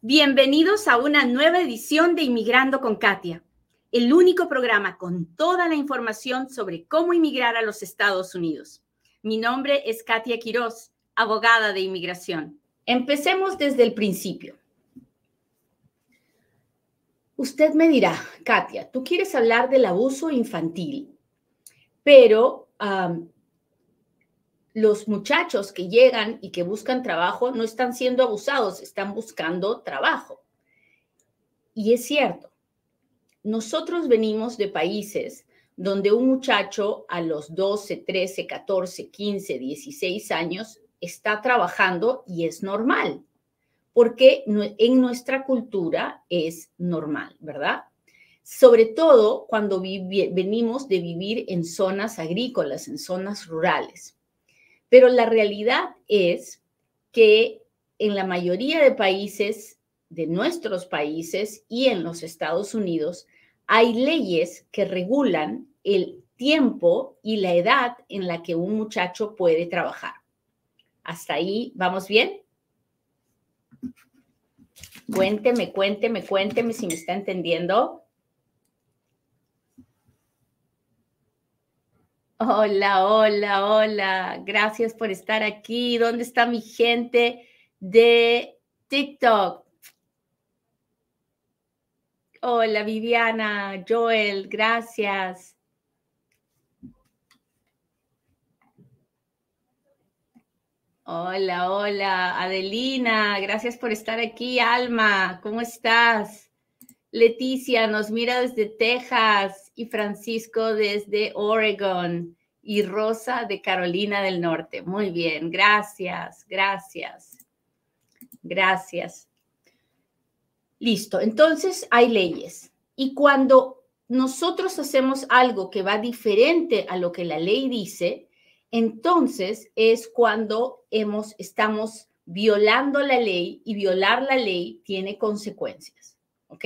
Bienvenidos a una nueva edición de Inmigrando con Katia, el único programa con toda la información sobre cómo inmigrar a los Estados Unidos. Mi nombre es Katia Quiroz, abogada de inmigración. Empecemos desde el principio. Usted me dirá, Katia, tú quieres hablar del abuso infantil, pero los muchachos que llegan y que buscan trabajo no están siendo abusados, están buscando trabajo. Y es cierto, nosotros venimos de países donde un muchacho a los 12, 13, 14, 15, 16 años está trabajando y es normal, porque en nuestra cultura es normal, ¿verdad? Sobre todo cuando venimos de vivir en zonas agrícolas, en zonas rurales. Pero la realidad es que en la mayoría de países, de nuestros países y en los Estados Unidos, hay leyes que regulan el tiempo y la edad en la que un muchacho puede trabajar. ¿Hasta ahí vamos bien? Cuénteme, cuénteme, cuénteme si me está entendiendo. Hola, hola, hola. Gracias por estar aquí. ¿Dónde está mi gente de TikTok? Hola, Viviana, Joel, gracias. Hola, hola, Adelina, gracias por estar aquí. Alma, ¿cómo estás? Leticia nos mira desde Texas y Francisco desde Oregon y Rosa de Carolina del Norte. Muy bien, gracias, gracias, gracias. Listo, entonces hay leyes. Y cuando nosotros hacemos algo que va diferente a lo que la ley dice, entonces es cuando hemos, estamos violando la ley y violar la ley tiene consecuencias. ¿Ok?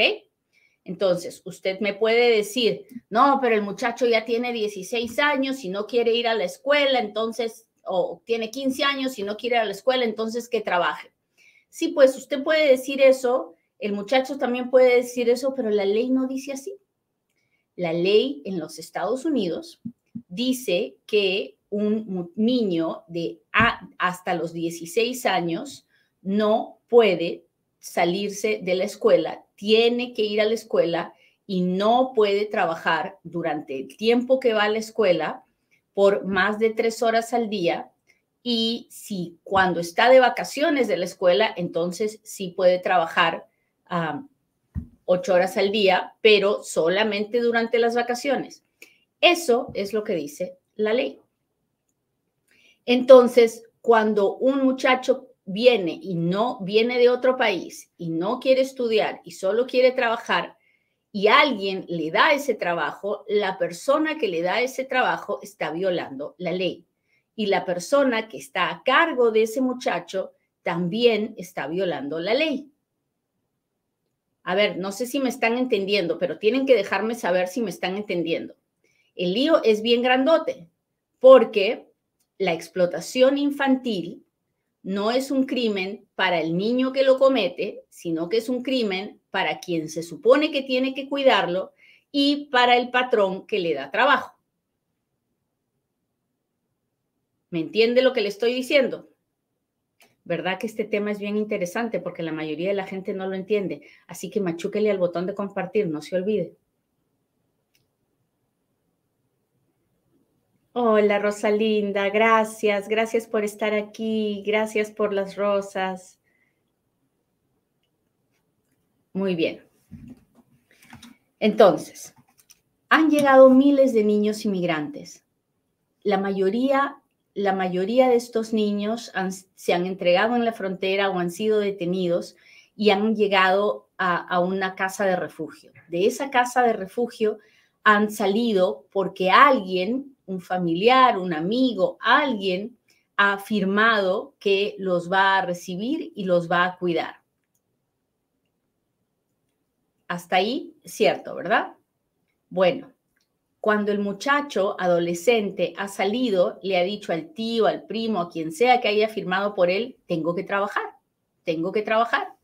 Entonces, usted me puede decir, no, pero el muchacho ya tiene 16 años y no quiere ir a la escuela, entonces, o tiene 15 años y no quiere ir a la escuela, entonces que trabaje. Sí, pues usted puede decir eso, el muchacho también puede decir eso, pero la ley no dice así. La ley en los Estados Unidos dice que un niño de hasta los 16 años no puede salirse de la escuela, tiene que ir a la escuela y no puede trabajar durante el tiempo que va a la escuela por más de tres horas al día. Y si cuando está de vacaciones de la escuela, entonces sí puede trabajar ocho horas al día, pero solamente durante las vacaciones. Eso es lo que dice la ley. Entonces, cuando un muchacho viene y no viene de otro país y no quiere estudiar y solo quiere trabajar y alguien le da ese trabajo, la persona que le da ese trabajo está violando la ley. Y la persona que está a cargo de ese muchacho también está violando la ley. A ver, no sé si me están entendiendo, pero tienen que dejarme saber si me están entendiendo. El lío es bien grandote porque la explotación infantil no es un crimen para el niño que lo comete, sino que es un crimen para quien se supone que tiene que cuidarlo y para el patrón que le da trabajo. ¿Me entiende lo que le estoy diciendo? ¿Verdad que este tema es bien interesante porque la mayoría de la gente no lo entiende? Así que machúquele al botón de compartir, no se olvide. Hola Rosalinda, gracias, gracias por estar aquí, gracias por las rosas. Muy bien. Entonces, han llegado miles de niños inmigrantes. La mayoría, la mayoría de estos niños se han entregado en la frontera o han sido detenidos y han llegado a, a una casa de refugio. De esa casa de refugio han salido porque alguien un familiar, un amigo, alguien ha afirmado que los va a recibir y los va a cuidar. Hasta ahí, cierto, ¿verdad? Bueno, cuando el muchacho adolescente ha salido, le ha dicho al tío, al primo, a quien sea que haya firmado por él, tengo que trabajar, tengo que trabajar.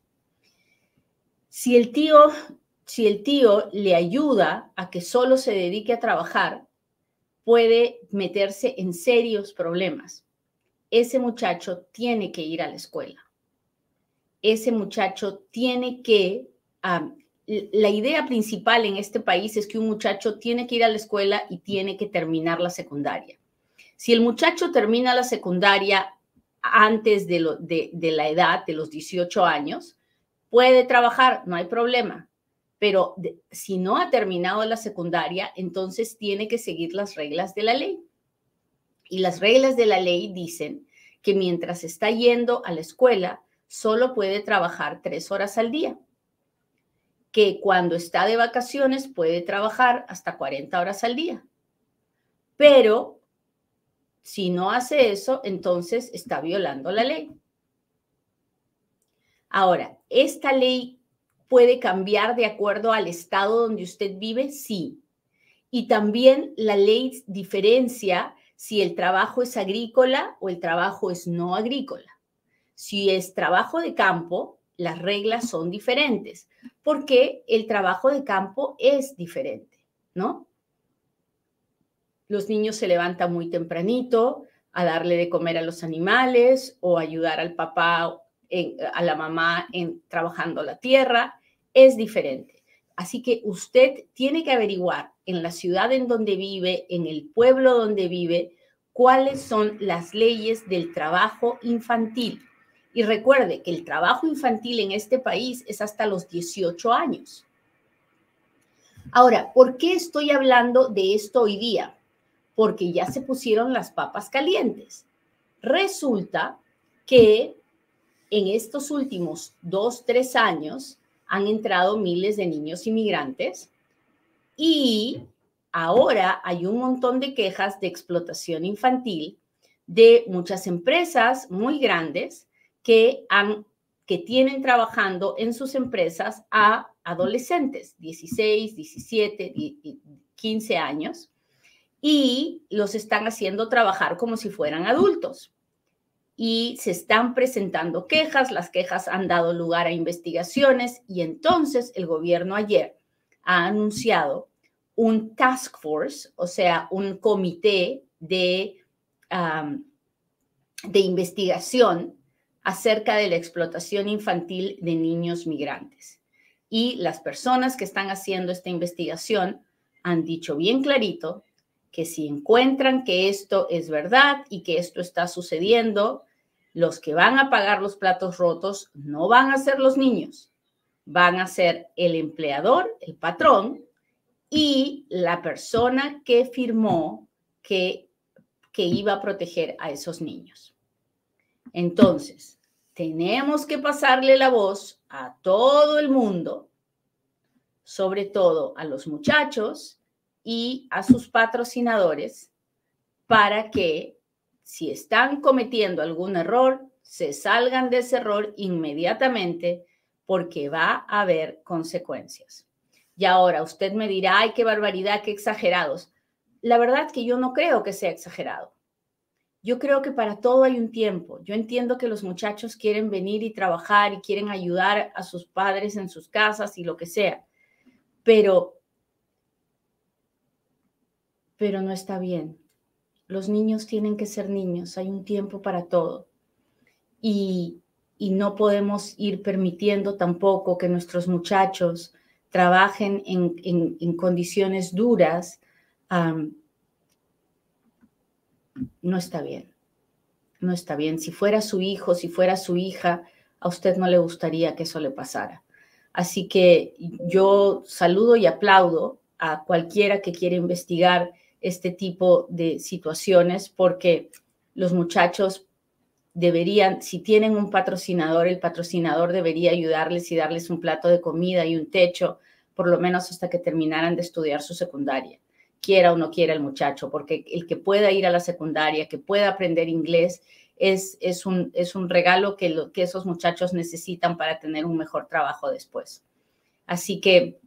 Si el tío, si el tío le ayuda a que solo se dedique a trabajar, puede meterse en serios problemas. Ese muchacho tiene que ir a la escuela. Ese muchacho tiene que... la idea principal en este país es que un muchacho tiene que ir a la escuela y tiene que terminar la secundaria. Si el muchacho termina la secundaria antes de, la edad, de los 18 años, puede trabajar, no hay problema. Pero si no ha terminado la secundaria, entonces tiene que seguir las reglas de la ley. Y las reglas de la ley dicen que mientras está yendo a la escuela, solo puede trabajar tres horas al día. Que cuando está de vacaciones puede trabajar hasta 40 horas al día. Pero si no hace eso, entonces está violando la ley. Ahora, ¿esta ley puede cambiar de acuerdo al estado donde usted vive? Sí. Y también la ley diferencia si el trabajo es agrícola o el trabajo es no agrícola. Si es trabajo de campo, las reglas son diferentes, porque el trabajo de campo es diferente, ¿no? los niños se levantan muy tempranito a darle de comer a los animales o ayudar al papá, a la mamá en trabajando la tierra, es diferente. Así que usted tiene que averiguar en la ciudad en donde vive, en el pueblo donde vive, cuáles son las leyes del trabajo infantil. Y recuerde que el trabajo infantil en este país es hasta los 18 años. Ahora, ¿por qué estoy hablando de esto hoy día? porque ya se pusieron las papas calientes. Resulta que en estos últimos dos, tres años han entrado miles de niños inmigrantes y ahora hay un montón de quejas de explotación infantil de muchas empresas muy grandes que, han, que tienen trabajando en sus empresas a adolescentes, 16, 17, 15 años, y los están haciendo trabajar como si fueran adultos. Y se están presentando quejas, las quejas han dado lugar a investigaciones y entonces el gobierno ayer ha anunciado un task force, o sea, un comité de, de investigación acerca de la explotación infantil de niños migrantes. Y las personas que están haciendo esta investigación han dicho bien clarito que si encuentran que esto es verdad y que esto está sucediendo, los que van a pagar los platos rotos no van a ser los niños, van a ser el empleador, el patrón y la persona que firmó que, que iba a proteger a esos niños. Entonces, tenemos que pasarle la voz a todo el mundo, sobre todo a los muchachos, y a sus patrocinadores para que si están cometiendo algún error, se salgan de ese error inmediatamente porque va a haber consecuencias. Y ahora usted me dirá, ay, qué barbaridad, qué exagerados. La verdad que yo no creo que sea exagerado. Yo creo que para todo hay un tiempo. Yo entiendo que los muchachos quieren venir y trabajar y quieren ayudar a sus padres en sus casas y lo que sea. Pero pero no está bien. Los niños tienen que ser niños, hay un tiempo para todo. Y, no podemos ir permitiendo tampoco que nuestros muchachos trabajen en, condiciones duras. no está bien, no está bien. Si fuera su hijo, si fuera su hija, a usted no le gustaría que eso le pasara. Así que yo saludo y aplaudo a cualquiera que quiera investigar este tipo de situaciones porque los muchachos deberían, si tienen un patrocinador, el patrocinador debería ayudarles y darles un plato de comida y un techo, por lo menos hasta que terminaran de estudiar su secundaria, quiera o no quiera el muchacho, porque el que pueda ir a la secundaria, que pueda aprender inglés, es, es, un, es un regalo que, lo, que esos muchachos necesitan para tener un mejor trabajo después. Así que,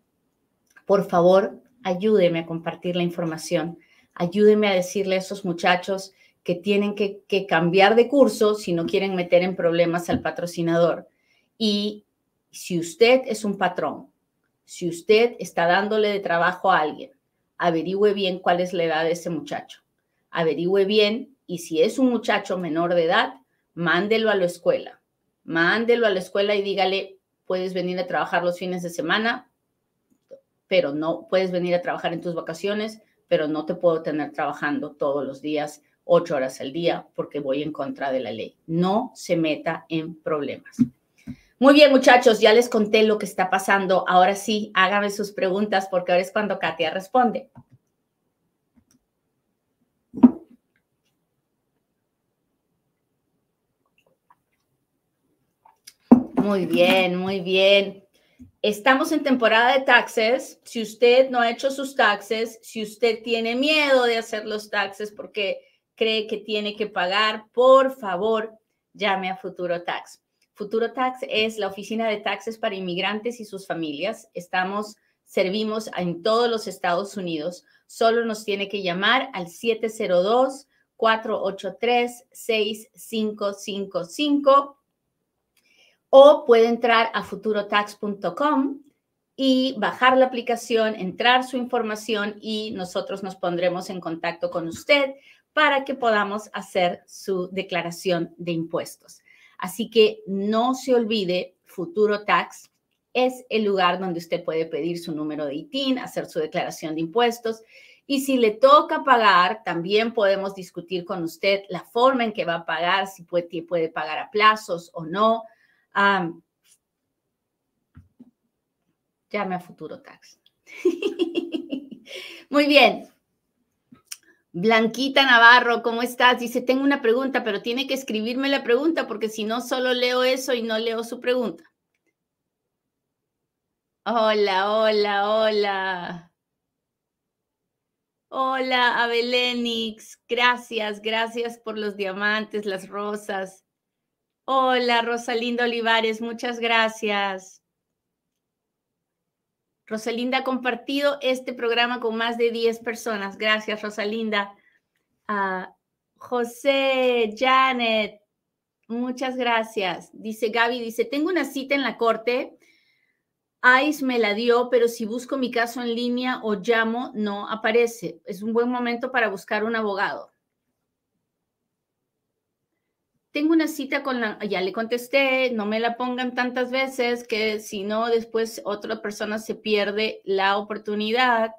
por favor, ayúdeme a compartir la información, ayúdeme a decirle a esos muchachos que tienen que, cambiar de curso si no quieren meter en problemas al patrocinador. Y Si usted es un patrón, si usted está dándole de trabajo a alguien, averigüe bien cuál es la edad de ese muchacho. Averigüe bien y si es un muchacho menor de edad, mándelo a la escuela. Mándelo a la escuela y dígale, puedes venir a trabajar los fines de semana, pero no puedes venir a trabajar en tus vacaciones, pero no te puedo tener trabajando todos los días, ocho horas al día, porque voy en contra de la ley. No se meta en problemas. Muy bien, muchachos, ya les conté lo que está pasando. Ahora sí, háganme sus preguntas porque ahora es cuando Katia responde. Muy bien, muy bien. Estamos en temporada de taxes. Si usted no ha hecho sus taxes, si usted tiene miedo de hacer los taxes porque cree que tiene que pagar, por favor, llame a Futuro Tax. Futuro Tax es la oficina de taxes para inmigrantes y sus familias. Estamos, servimos en todos los Estados Unidos. Solo nos tiene que llamar al 702 483 6555 o puede entrar a futurotax.com y bajar la aplicación, entrar su información y nosotros nos pondremos en contacto con usted para que podamos hacer su declaración de impuestos. Así que no se olvide, Futuro Tax es el lugar donde usted puede pedir su número de ITIN, hacer su declaración de impuestos. Y si le toca pagar, también podemos discutir con usted la forma en que va a pagar, si puede, puede pagar a plazos o no llame a Futuro Tax. Muy bien. Blanquita Navarro, ¿cómo estás? Dice, tengo una pregunta, pero tiene que escribirme la pregunta porque si no, solo leo eso y no leo su pregunta. Hola, hola, hola. Hola, Abelenix. Gracias, gracias por los diamantes, las rosas. Hola, Rosalinda Olivares, muchas gracias. Rosalinda ha compartido este programa con más de 10 personas. Gracias, Rosalinda. Ah, José, Janet, muchas gracias. Dice Gaby, dice, tengo una cita en la corte. ICE me la dio, pero si busco mi caso en línea o llamo, no aparece. Es un buen momento para buscar un abogado tengo una cita con la, ya le contesté, no me la pongan tantas veces que si no, después otra persona se pierde la oportunidad.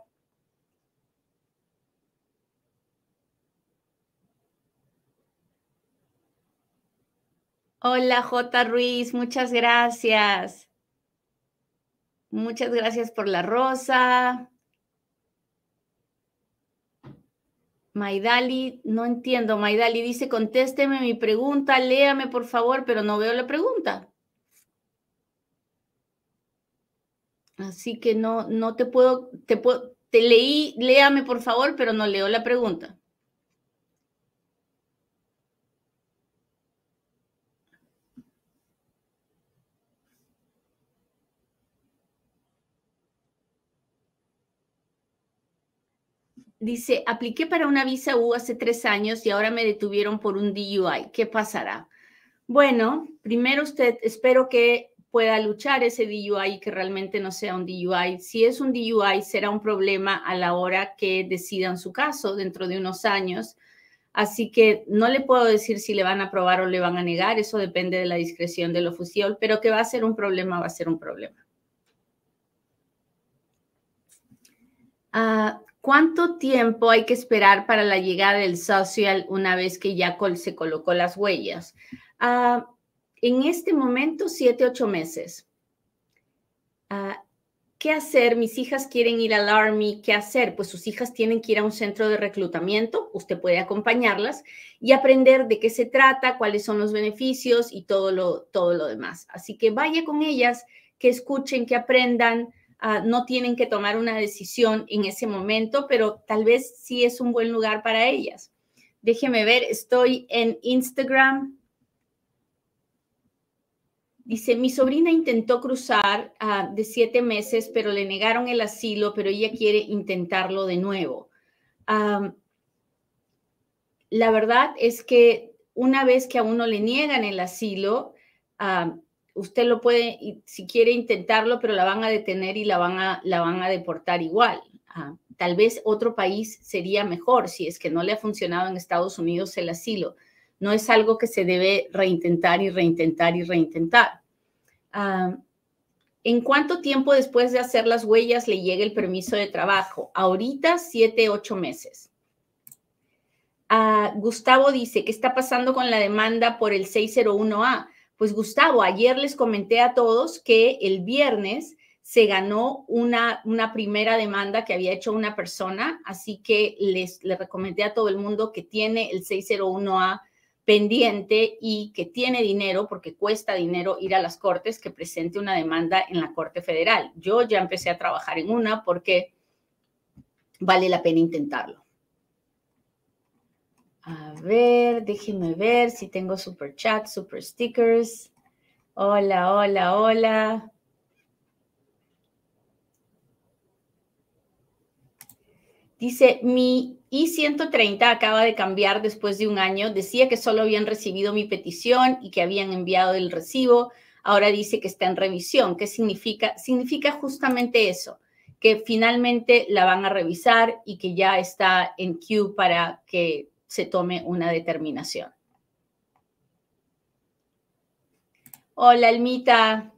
Hola J. Ruiz, muchas gracias. Muchas gracias por la rosa. Maidali, no entiendo. Maidali dice, contésteme mi pregunta, léame por favor, pero no veo la pregunta. Así que no, no te puedo, te puedo, te leí, léame por favor, pero no leo la pregunta. Dice, apliqué para una visa U hace tres años y ahora me detuvieron por un DUI. ¿Qué pasará? Bueno, primero usted, espero que pueda luchar ese DUI y que realmente no sea un DUI. Si es un DUI, será un problema a la hora que decidan su caso dentro de unos años. Así que no le puedo decir si le van a aprobar o le van a negar, eso depende de la discreción del oficial, pero que va a ser un problema, va a ser un problema. Ah, ¿Cuánto tiempo hay que esperar para la llegada del social una vez que ya se colocó las huellas? Ah, en este momento, siete, ocho meses. Ah, ¿Qué hacer? Mis hijas quieren ir al Army. ¿Qué hacer? Pues sus hijas tienen que ir a un centro de reclutamiento. Usted puede acompañarlas y aprender de qué se trata, cuáles son los beneficios y todo lo, todo lo demás. Así que vaya con ellas, que escuchen, que aprendan. Ah, no tienen que tomar una decisión en ese momento, pero tal vez sí es un buen lugar para ellas. Déjeme ver, estoy en Instagram. Dice, mi sobrina intentó cruzar ah, de siete meses, pero le negaron el asilo, pero ella quiere intentarlo de nuevo. la verdad es que una vez que a uno le niegan el asilo, usted lo puede, si quiere intentarlo, pero la van a detener y la van a, la van a deportar igual. Ah, tal vez otro país sería mejor si es que no le ha funcionado en Estados Unidos el asilo. No es algo que se debe reintentar y reintentar y reintentar. Ah, ¿En cuánto tiempo después de hacer las huellas le llega el permiso de trabajo? Ahorita, siete, ocho meses. Ah, Gustavo dice, ¿qué está pasando con la demanda por el 601A? Pues Gustavo, ayer les comenté a todos que el viernes se ganó una, una primera demanda que había hecho una persona, así que les, les recomendé a todo el mundo que tiene el 601A pendiente y que tiene dinero, porque cuesta dinero ir a las cortes, que presente una demanda en la Corte Federal. Yo ya empecé a trabajar en una porque vale la pena intentarlo. A ver, déjenme ver si tengo super chat, super stickers. Hola, hola, hola. Dice, mi I-130 acaba de cambiar después de un año. Decía que solo habían recibido mi petición y que habían enviado el recibo. Ahora dice que está en revisión. ¿Qué significa? Significa justamente eso, que finalmente la van a revisar y que ya está en queue para que se tome una determinación. Hola, Almita.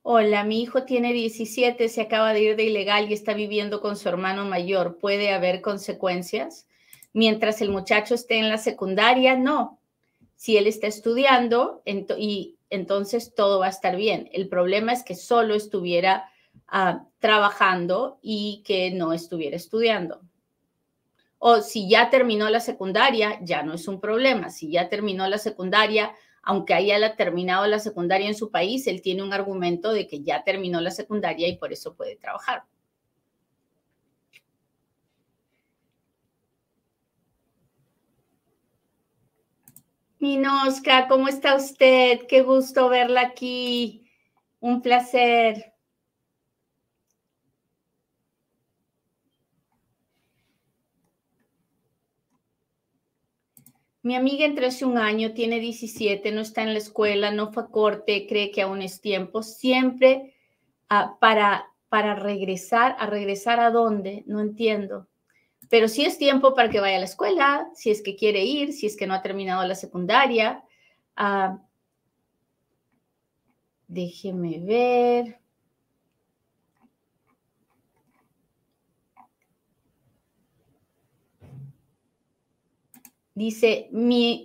Hola, mi hijo tiene 17, se acaba de ir de ilegal y está viviendo con su hermano mayor. ¿Puede haber consecuencias? Mientras el muchacho esté en la secundaria, no. Si él está estudiando y entonces todo va a estar bien. El problema es que solo estuviera ah, trabajando y que no estuviera estudiando. O si ya terminó la secundaria, ya no es un problema. Si ya terminó la secundaria, aunque haya terminado la secundaria en su país, él tiene un argumento de que ya terminó la secundaria y por eso puede trabajar. Minosca, ¿cómo está usted? Qué gusto verla aquí. Un placer. Mi amiga entró hace un año, tiene 17, no está en la escuela, no fue a corte, cree que aún es tiempo. Siempre ah, para, para regresar, ¿a regresar a dónde? No entiendo. Pero sí es tiempo para que vaya a la escuela, si es que quiere ir, si es que no ha terminado la secundaria. Ah, déjeme ver. Dice,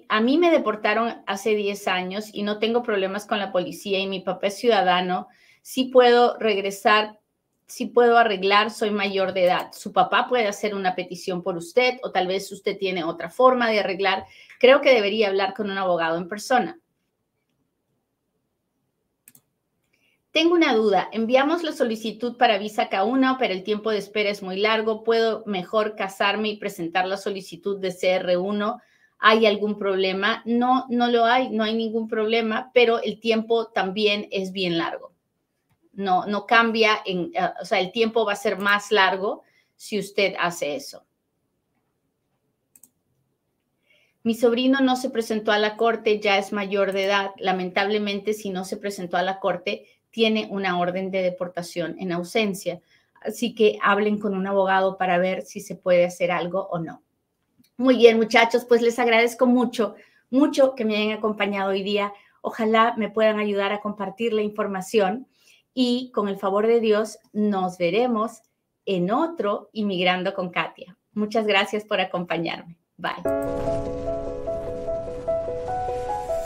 a mí me deportaron hace 10 años y no tengo problemas con la policía y mi papá es ciudadano. Sí puedo regresar, sí puedo arreglar, soy mayor de edad. Su papá puede hacer una petición por usted o tal vez usted tiene otra forma de arreglar. Creo que debería hablar con un abogado en persona. Tengo una duda. Enviamos la solicitud para visa K1, pero el tiempo de espera es muy largo. ¿Puedo mejor casarme y presentar la solicitud de CR1? ¿Hay algún problema? No, no lo hay, no hay ningún problema, pero el tiempo también es bien largo. No, no cambia, en, eh, o sea, el tiempo va a ser más largo si usted hace eso. Mi sobrino no se presentó a la corte, ya es mayor de edad. Lamentablemente, si no se presentó a la corte, tiene una orden de deportación en ausencia. Así que hablen con un abogado para ver si se puede hacer algo o no. Muy bien, muchachos, pues les agradezco mucho, mucho que me hayan acompañado hoy día. Ojalá me puedan ayudar a compartir la información y con el favor de Dios nos veremos en otro Inmigrando con Katia. Muchas gracias por acompañarme. Bye.